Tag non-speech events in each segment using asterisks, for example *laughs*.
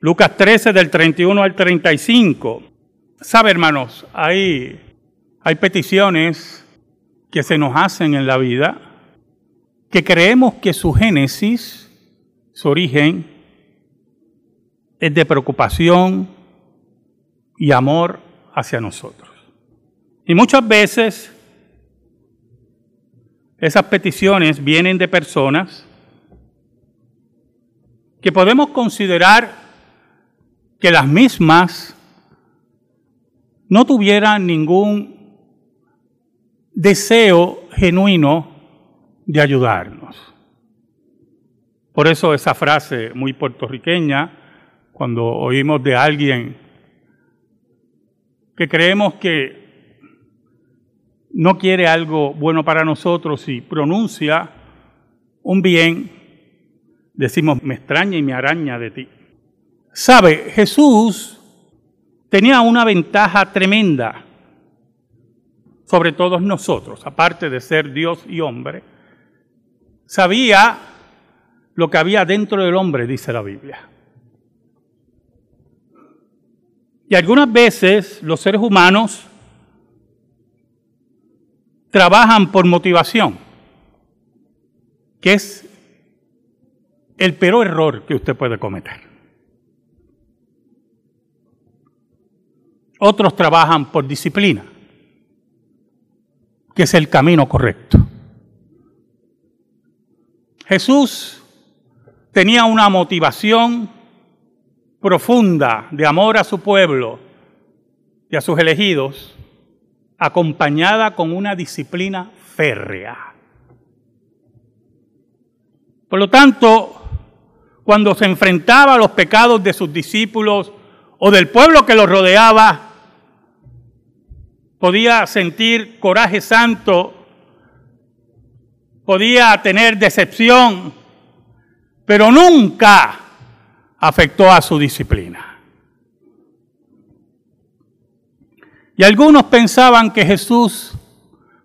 Lucas 13 del 31 al 35. Sabe, hermanos, hay, hay peticiones que se nos hacen en la vida que creemos que su génesis, su origen, es de preocupación y amor hacia nosotros. Y muchas veces esas peticiones vienen de personas que podemos considerar que las mismas no tuvieran ningún deseo genuino de ayudarnos. Por eso esa frase muy puertorriqueña, cuando oímos de alguien que creemos que no quiere algo bueno para nosotros y pronuncia un bien, decimos, me extraña y me araña de ti. Sabe, Jesús tenía una ventaja tremenda sobre todos nosotros, aparte de ser Dios y hombre, sabía lo que había dentro del hombre, dice la Biblia. Y algunas veces los seres humanos trabajan por motivación, que es el peor error que usted puede cometer. Otros trabajan por disciplina, que es el camino correcto. Jesús tenía una motivación profunda de amor a su pueblo y a sus elegidos, acompañada con una disciplina férrea. Por lo tanto, cuando se enfrentaba a los pecados de sus discípulos o del pueblo que los rodeaba, podía sentir coraje santo, podía tener decepción, pero nunca afectó a su disciplina. Y algunos pensaban que Jesús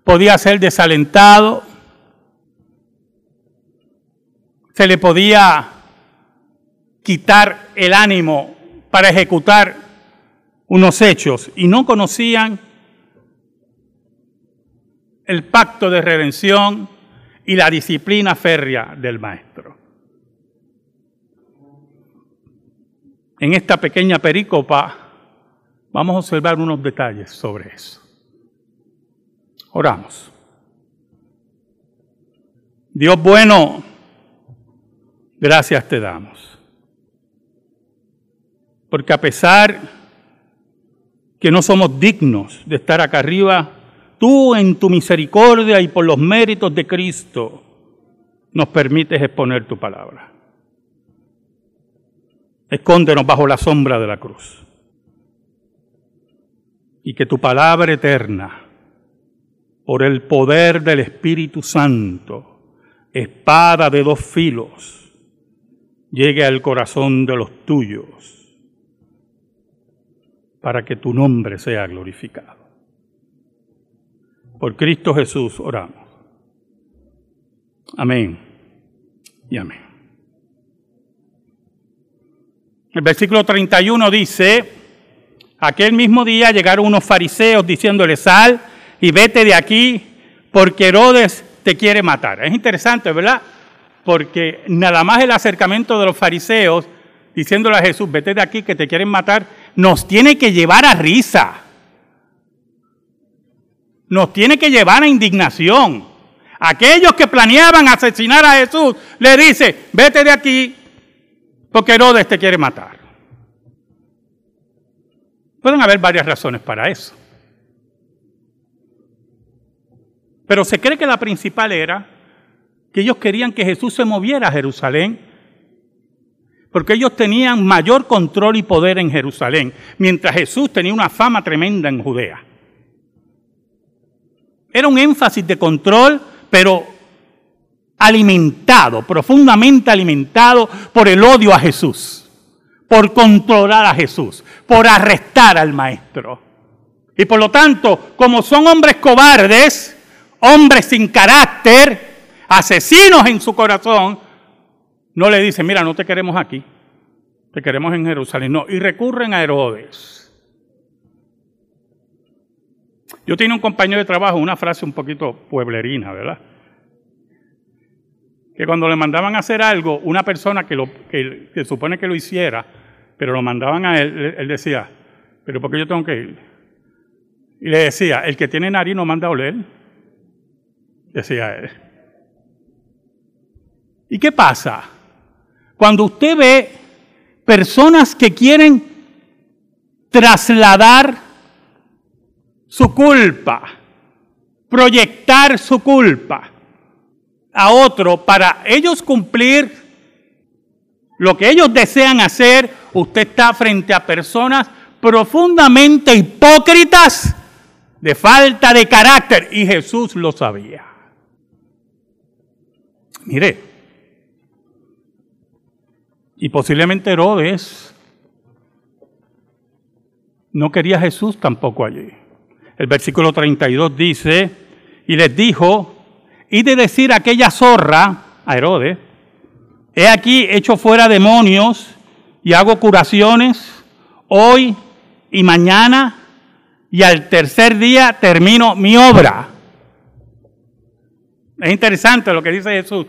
podía ser desalentado, se le podía quitar el ánimo para ejecutar unos hechos. Y no conocían el pacto de redención y la disciplina férrea del maestro. En esta pequeña perícopa vamos a observar unos detalles sobre eso. Oramos. Dios bueno, gracias te damos. Porque a pesar que no somos dignos de estar acá arriba, tú en tu misericordia y por los méritos de Cristo nos permites exponer tu palabra. Escóndenos bajo la sombra de la cruz. Y que tu palabra eterna, por el poder del Espíritu Santo, espada de dos filos, llegue al corazón de los tuyos, para que tu nombre sea glorificado. Por Cristo Jesús oramos. Amén y amén. El versículo 31 dice, aquel mismo día llegaron unos fariseos diciéndole, sal y vete de aquí porque Herodes te quiere matar. Es interesante, ¿verdad? Porque nada más el acercamiento de los fariseos diciéndole a Jesús, vete de aquí que te quieren matar, nos tiene que llevar a risa nos tiene que llevar a indignación. Aquellos que planeaban asesinar a Jesús le dice, vete de aquí porque Herodes te quiere matar. Pueden haber varias razones para eso. Pero se cree que la principal era que ellos querían que Jesús se moviera a Jerusalén, porque ellos tenían mayor control y poder en Jerusalén, mientras Jesús tenía una fama tremenda en Judea. Era un énfasis de control, pero alimentado, profundamente alimentado por el odio a Jesús, por controlar a Jesús, por arrestar al maestro. Y por lo tanto, como son hombres cobardes, hombres sin carácter, asesinos en su corazón, no le dicen, mira, no te queremos aquí, Te queremos en Jerusalén. No, y recurren a Herodes. Yo tenía un compañero de trabajo, una frase un poquito pueblerina, ¿verdad? Que cuando le mandaban a hacer algo, una persona que, lo, que, supone que lo hiciera, pero lo mandaban a él, él decía, pero ¿por qué yo tengo que ir? Y le decía, el que tiene nariz no manda a oler. Decía él. ¿Y qué pasa? Cuando usted ve personas que quieren trasladar su culpa, proyectar su culpa a otro para ellos cumplir lo que ellos desean hacer, usted está frente a personas profundamente hipócritas, de falta de carácter, y Jesús lo sabía. Mire, y posiblemente Herodes no quería Jesús tampoco allí. El versículo 32 dice, y les dijo, y de decir a aquella zorra, a Herodes, he aquí hecho fuera demonios y hago curaciones hoy y mañana y al tercer día termino mi obra. Es interesante lo que dice Jesús.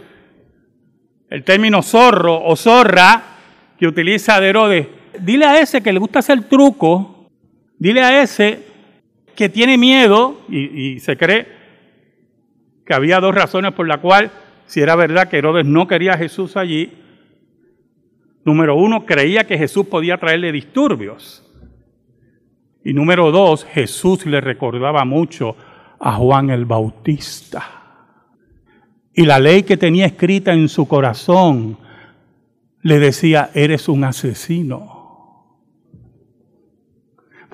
El término zorro o zorra que utiliza de Herodes. Dile a ese que le gusta hacer truco, dile a ese que tiene miedo y, se cree que había dos razones por las cuales, si era verdad que Herodes no quería a Jesús allí, número uno, creía que Jesús podía traerle disturbios. Y número dos, Jesús le recordaba mucho a Juan el Bautista. Y la ley que tenía escrita en su corazón le decía, eres un asesino.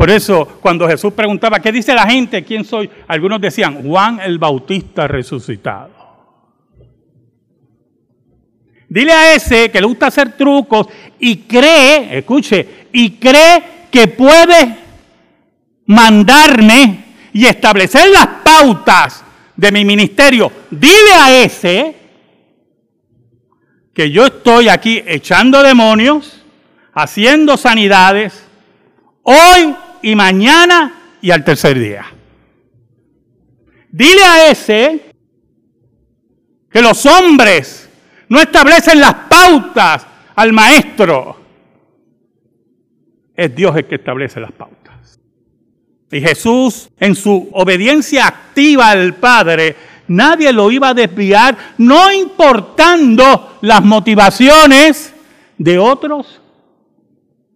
Por eso, cuando Jesús preguntaba, ¿qué dice la gente? ¿Quién soy? Algunos decían, Juan el Bautista resucitado. Dile a ese que le gusta hacer trucos y cree, escuche, y cree que puede mandarme y establecer las pautas de mi ministerio. Dile a ese que yo estoy aquí echando demonios, haciendo sanidades, hoy y mañana y al tercer día. Dile a ese que los hombres no establecen las pautas al maestro. Es Dios el que establece las pautas. Y Jesús, en su obediencia activa al Padre, nadie lo iba a desviar, no importando las motivaciones de otros,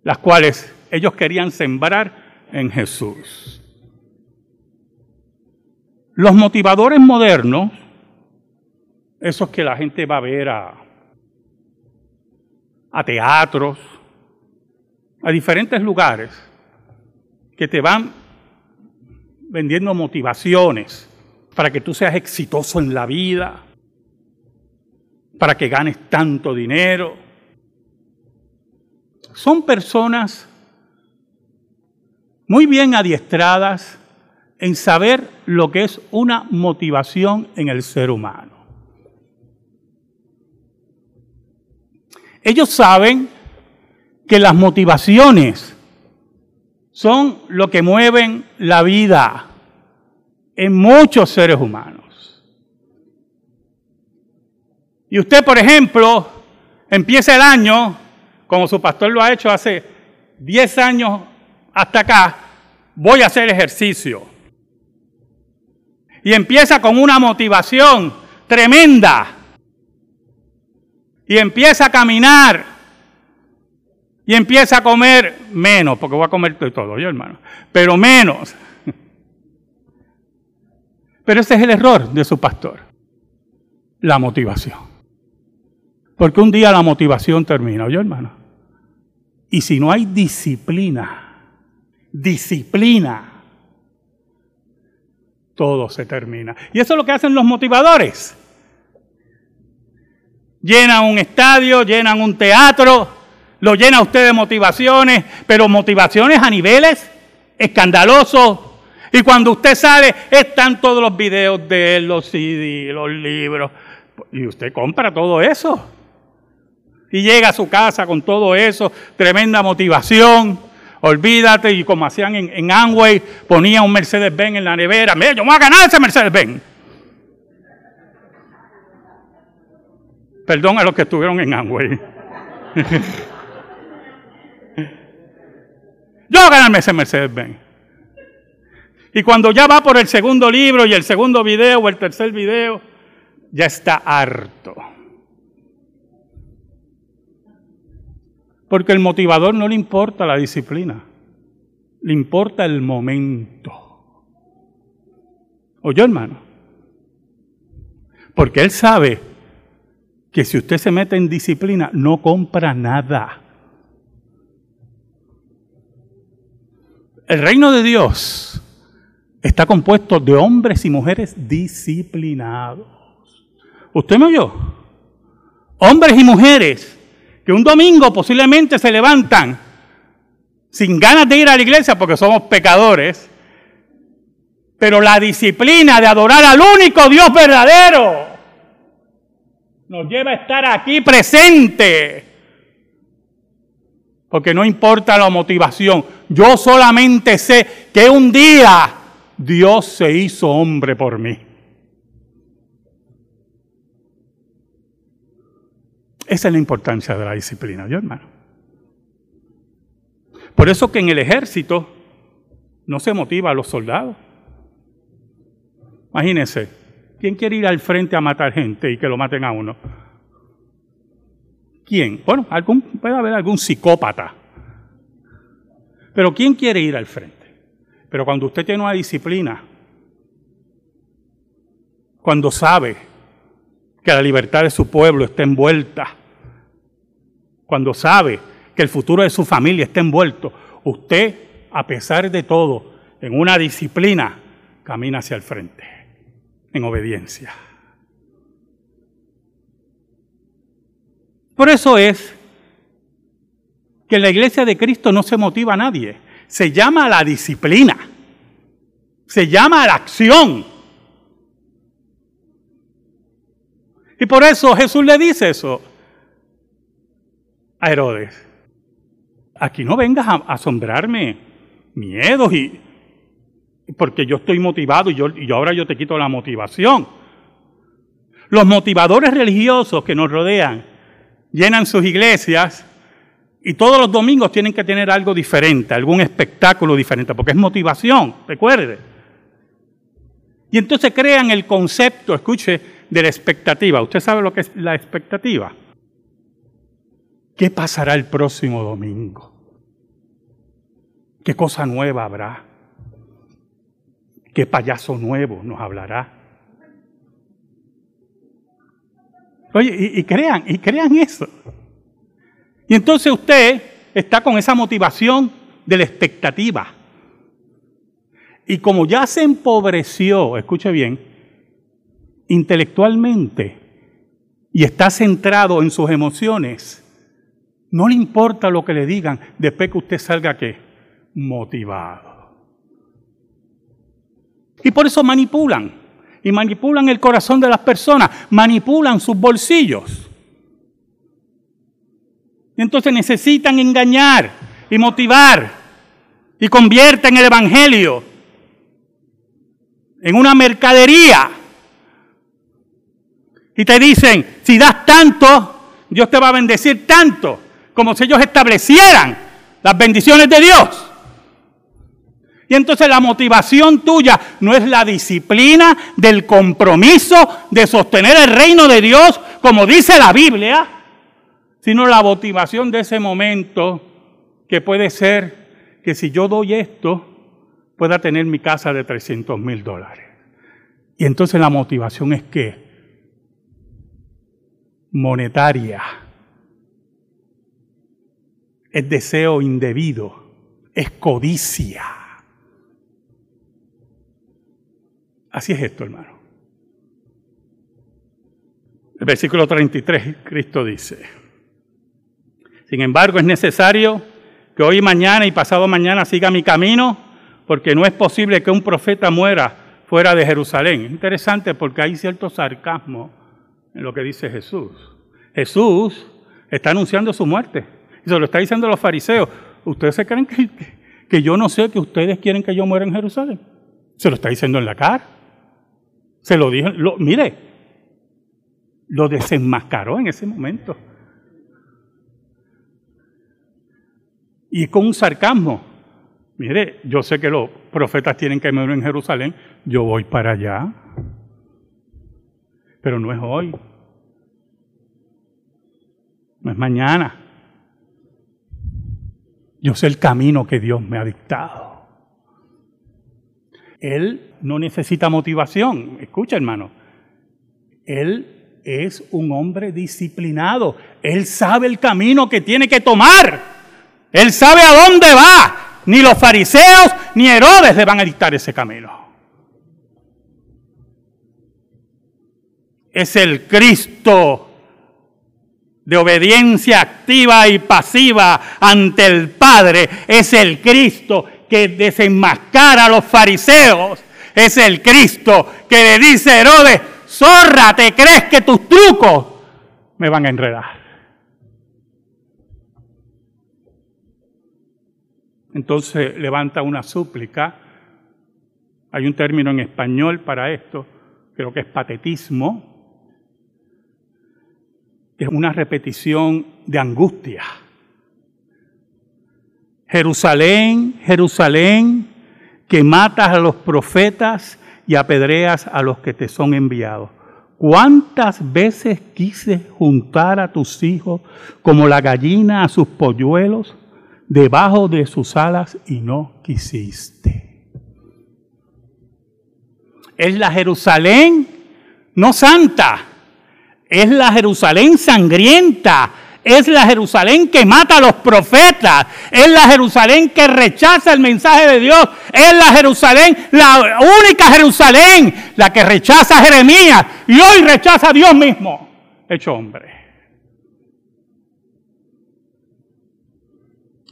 las cuales ellos querían sembrar en Jesús. Los motivadores modernos, esos que la gente va a ver a, a teatros, a diferentes lugares, que te van vendiendo motivaciones para que tú seas exitoso en la vida, para que ganes tanto dinero. Son personas muy bien adiestradas en saber lo que es una motivación en el ser humano. Ellos saben que las motivaciones son lo que mueven la vida en muchos seres humanos. Y usted, por ejemplo, empieza el año, como su pastor lo ha hecho hace 10 años hasta acá, voy a hacer ejercicio. Y empieza con una motivación tremenda. Y empieza a caminar. Y empieza a comer menos, porque voy a comer todo yo, hermano. Pero menos. Pero ese es el error de su pastor. La motivación. Porque un día la motivación termina, yo hermano. Y si no hay disciplina, disciplina, todo se termina. Y eso es lo que hacen los motivadores. Llenan un estadio, llenan un teatro, lo llena usted de motivaciones, pero motivaciones a niveles escandalosos. Y cuando usted sale, están todos los videos de él, los CD, los libros. Y usted compra todo eso. Y llega a su casa con todo eso, tremenda motivación. Olvídate, y como hacían en, en Amway, ponía un Mercedes-Benz en la nevera. Mira, yo voy a ganar ese Mercedes-Benz. Perdón a los que estuvieron en Amway. *laughs* yo voy a ganarme ese Mercedes-Benz. Y cuando ya va por el segundo libro y el segundo video o el tercer video, ya está harto. Porque el motivador no le importa la disciplina, le importa el momento. ¿Oyó, hermano? Porque él sabe que si usted se mete en disciplina, no compra nada. El reino de Dios está compuesto de hombres y mujeres disciplinados. ¿Usted me oyó? Hombres y mujeres que un domingo posiblemente se levantan sin ganas de ir a la iglesia porque somos pecadores, pero la disciplina de adorar al único Dios verdadero nos lleva a estar aquí presente. Porque no importa la motivación, yo solamente sé que un día Dios se hizo hombre por mí. Esa es la importancia de la disciplina, ¿yo hermano? Por eso que en el ejército no se motiva a los soldados. Imagínense, ¿quién quiere ir al frente a matar gente y que lo maten a uno? ¿Quién? Bueno, algún, puede haber algún psicópata. Pero ¿quién quiere ir al frente? Pero cuando usted tiene una disciplina, cuando sabe que la libertad de su pueblo está envuelta, cuando sabe que el futuro de su familia está envuelto, usted, a pesar de todo, en una disciplina, camina hacia el frente, en obediencia. Por eso es que la iglesia de Cristo no se motiva a nadie se llama la disciplina, se llama la acción. Y por eso Jesús le dice eso a Herodes. Aquí no vengas a asombrarme miedos y porque yo estoy motivado y, yo, y ahora yo te quito la motivación. Los motivadores religiosos que nos rodean llenan sus iglesias y todos los domingos tienen que tener algo diferente, algún espectáculo diferente, porque es motivación, recuerde. Y entonces crean el concepto, escuche, de la expectativa. ¿Usted sabe lo que es la expectativa? ¿Qué pasará el próximo domingo? ¿Qué cosa nueva habrá? ¿Qué payaso nuevo nos hablará? Oye, y, crean, y crean eso. Y entonces usted está con esa motivación de la expectativa. Y como ya se empobreció, escuche bien, intelectualmente y está centrado en sus emociones, no le importa lo que le digan después que usted salga qué? Motivado. Y por eso manipulan. Y manipulan el corazón de las personas, manipulan sus bolsillos. Entonces necesitan engañar y motivar y convierten el Evangelio en una mercadería. Y te dicen, si das tanto, Dios te va a bendecir tanto, como si ellos establecieran las bendiciones de Dios. Y entonces la motivación tuya no es la disciplina del compromiso de sostener el reino de Dios, como dice la Biblia, sino la motivación de ese momento que puede ser que si yo doy esto, pueda tener mi casa de 300 mil dólares. Y entonces la motivación es que monetaria, es deseo indebido, es codicia. Así es esto, hermano. El versículo 33, Cristo dice, sin embargo, es necesario que hoy, mañana y pasado mañana siga mi camino, porque no es posible que un profeta muera fuera de Jerusalén. Es interesante porque hay cierto sarcasmo en lo que dice Jesús. Jesús Está anunciando su muerte. Y se lo está diciendo a los fariseos. ¿Ustedes se creen que, yo no sé que ustedes quieren que yo muera en Jerusalén? Se lo está diciendo en la cara. Se lo dijo, mire, lo desenmascaró en ese momento. Y con un sarcasmo. Mire, yo sé que los profetas tienen que morir en Jerusalén, yo voy para allá. Pero no es hoy. No es mañana. Yo sé el camino que Dios me ha dictado. Él no necesita motivación. Escucha, hermano. Él es un hombre disciplinado. Él sabe el camino que tiene que tomar. Él sabe a dónde va. Ni los fariseos ni Herodes le van a dictar ese camino. Es el Cristo de obediencia activa y pasiva ante el Padre. Es el Cristo que desenmascara a los fariseos. Es el Cristo que le dice a Herodes, zorra, ¿te crees que tus trucos me van a enredar? Entonces levanta una súplica. Hay un término en español para esto, creo que es patetismo, es una repetición de angustia. Jerusalén, Jerusalén, que matas a los profetas y apedreas a los que te son enviados. ¿Cuántas veces quise juntar a tus hijos como la gallina a sus polluelos debajo de sus alas y no quisiste? Es la Jerusalén no santa, es la Jerusalén sangrienta, es la Jerusalén que mata a los profetas, es la Jerusalén que rechaza el mensaje de Dios, es la Jerusalén, la única Jerusalén, la que rechaza a Jeremías y hoy rechaza a Dios mismo, hecho hombre.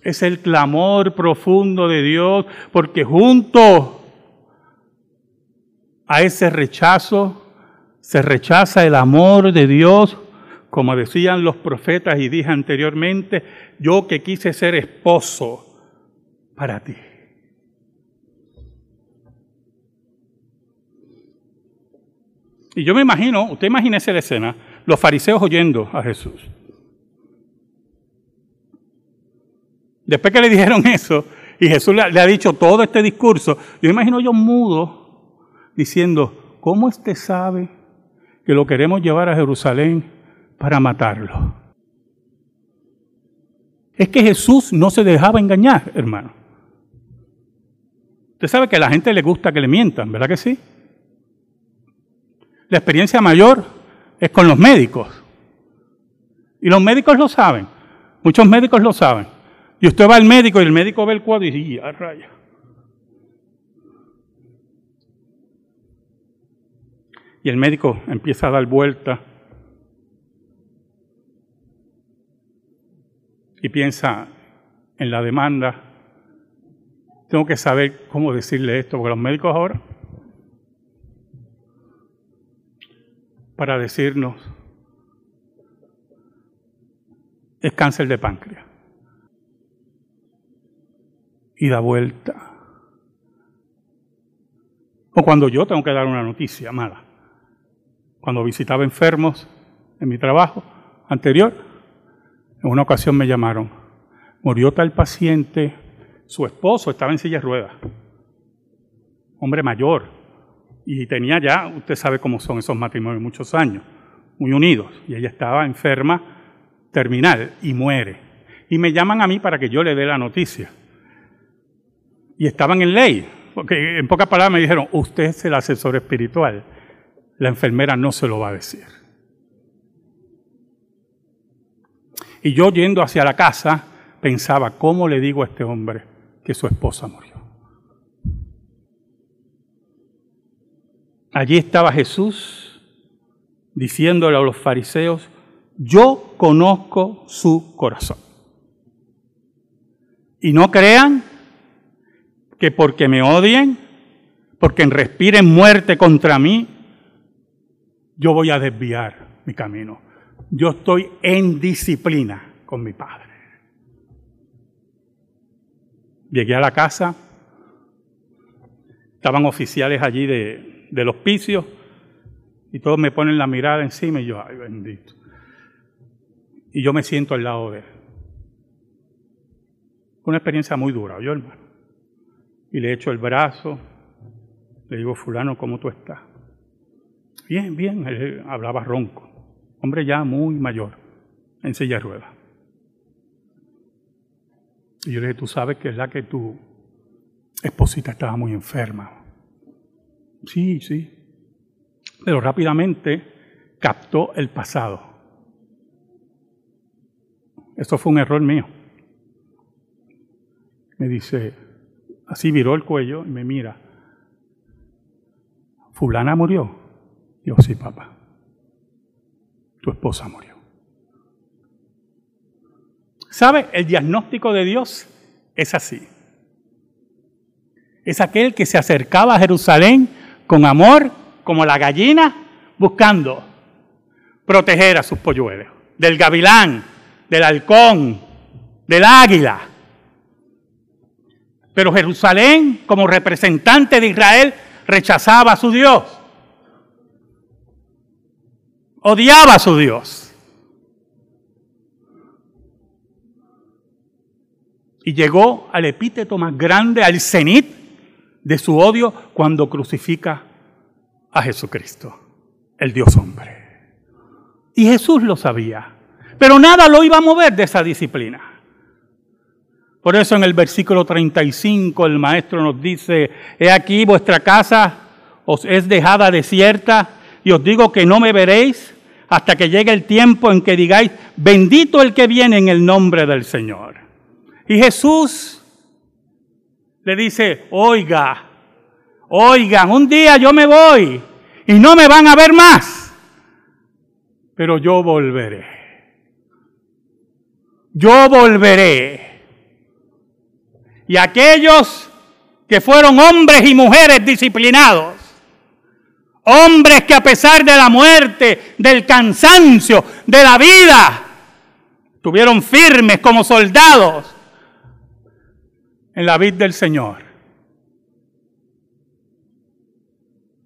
Es el clamor profundo de Dios porque junto a ese rechazo se rechaza el amor de Dios, como decían los profetas y dije anteriormente, yo que quise ser esposo para ti. Y yo me imagino, usted imagínese la escena, los fariseos oyendo a Jesús. Después que le dijeron *laughs* eso, y Jesús le, ha dicho todo este discurso, yo imagino yo mudo diciendo, ¿cómo usted sabe que lo queremos llevar a Jerusalén para matarlo. Es que Jesús no se dejaba engañar, hermano. Usted sabe que a la gente le gusta que le mientan, ¿verdad que sí? La experiencia mayor es con los médicos. Y los médicos lo saben. Muchos médicos lo saben. Y usted va al médico y el médico ve el cuadro y dice, ¡ya raya! Y el médico empieza a dar vuelta y piensa en la demanda. Tengo que saber cómo decirle esto, porque los médicos ahora, para decirnos, es cáncer de páncreas. Y da vuelta. O cuando yo tengo que dar una noticia mala cuando visitaba enfermos en mi trabajo anterior, en una ocasión me llamaron. Murió tal paciente, su esposo estaba en silla de ruedas, hombre mayor, y tenía ya, usted sabe cómo son esos matrimonios, muchos años, muy unidos, y ella estaba enferma terminal y muere. Y me llaman a mí para que yo le dé la noticia. Y estaban en ley, porque en pocas palabras me dijeron, usted es el asesor espiritual la enfermera no se lo va a decir. Y yo yendo hacia la casa pensaba, ¿cómo le digo a este hombre que su esposa murió? Allí estaba Jesús diciéndole a los fariseos, yo conozco su corazón. Y no crean que porque me odien, porque respiren muerte contra mí, yo voy a desviar mi camino. yo estoy en disciplina con mi padre. Llegué a la casa, estaban oficiales allí de, del hospicio y todos me ponen la mirada encima y yo, ay bendito. Y yo me siento al lado de él. Una experiencia muy dura, yo hermano. Y le echo el brazo, le digo, fulano, ¿cómo tú estás? Bien, bien, él hablaba ronco. Hombre ya muy mayor, en silla de. Y yo le dije, tú sabes que es la que tu esposita estaba muy enferma. Sí, sí. Pero rápidamente captó el pasado. Eso fue un error mío. Me dice, así viró el cuello y me mira. ¿Fulana murió? Sí, papá. Tu esposa murió. ¿Sabe? El diagnóstico de Dios es así. Es aquel que se acercaba a Jerusalén con amor, como la gallina, buscando proteger a sus polluelos, del gavilán, del halcón, del águila. Pero Jerusalén, como representante de Israel, rechazaba a su Dios. Odiaba a su Dios. Y llegó al epíteto más grande, al cenit de su odio, cuando crucifica a Jesucristo, el Dios hombre. Y Jesús lo sabía, pero nada lo iba a mover de esa disciplina. Por eso en el versículo 35 el maestro nos dice, he aquí vuestra casa os es dejada desierta y os digo que no me veréis hasta que llegue el tiempo en que digáis, bendito el que viene en el nombre del Señor. Y Jesús le dice, oiga, Oigan, un día yo me voy y no me van a ver más, pero yo volveré. Yo volveré. Y aquellos que fueron hombres y mujeres disciplinados, hombres que a pesar de la muerte, del cansancio, de la vida, estuvieron firmes como soldados en la vida del Señor.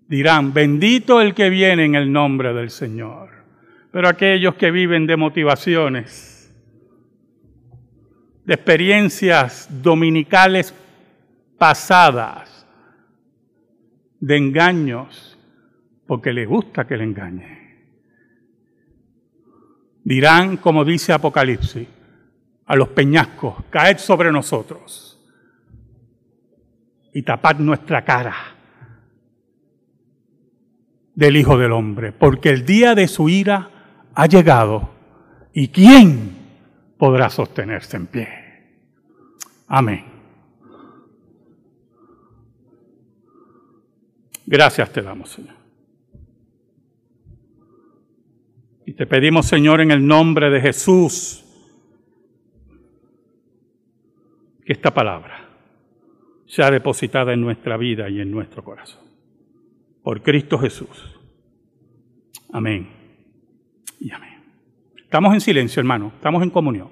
dirán, bendito el que viene en el nombre del Señor. Pero aquellos que viven de motivaciones, de experiencias dominicales pasadas, de engaños, porque les gusta que le engañe. Dirán, como dice Apocalipsis, a los peñascos, caed sobre nosotros y tapad nuestra cara del Hijo del Hombre, porque el día de su ira ha llegado. ¿Y quién podrá sostenerse en pie? Amén. Gracias te damos, Señor. Y te pedimos, Señor, en el nombre de Jesús, que esta palabra sea depositada en nuestra vida y en nuestro corazón por Cristo Jesús. Amén. Y amén. Estamos en silencio, hermano. Estamos en comunión.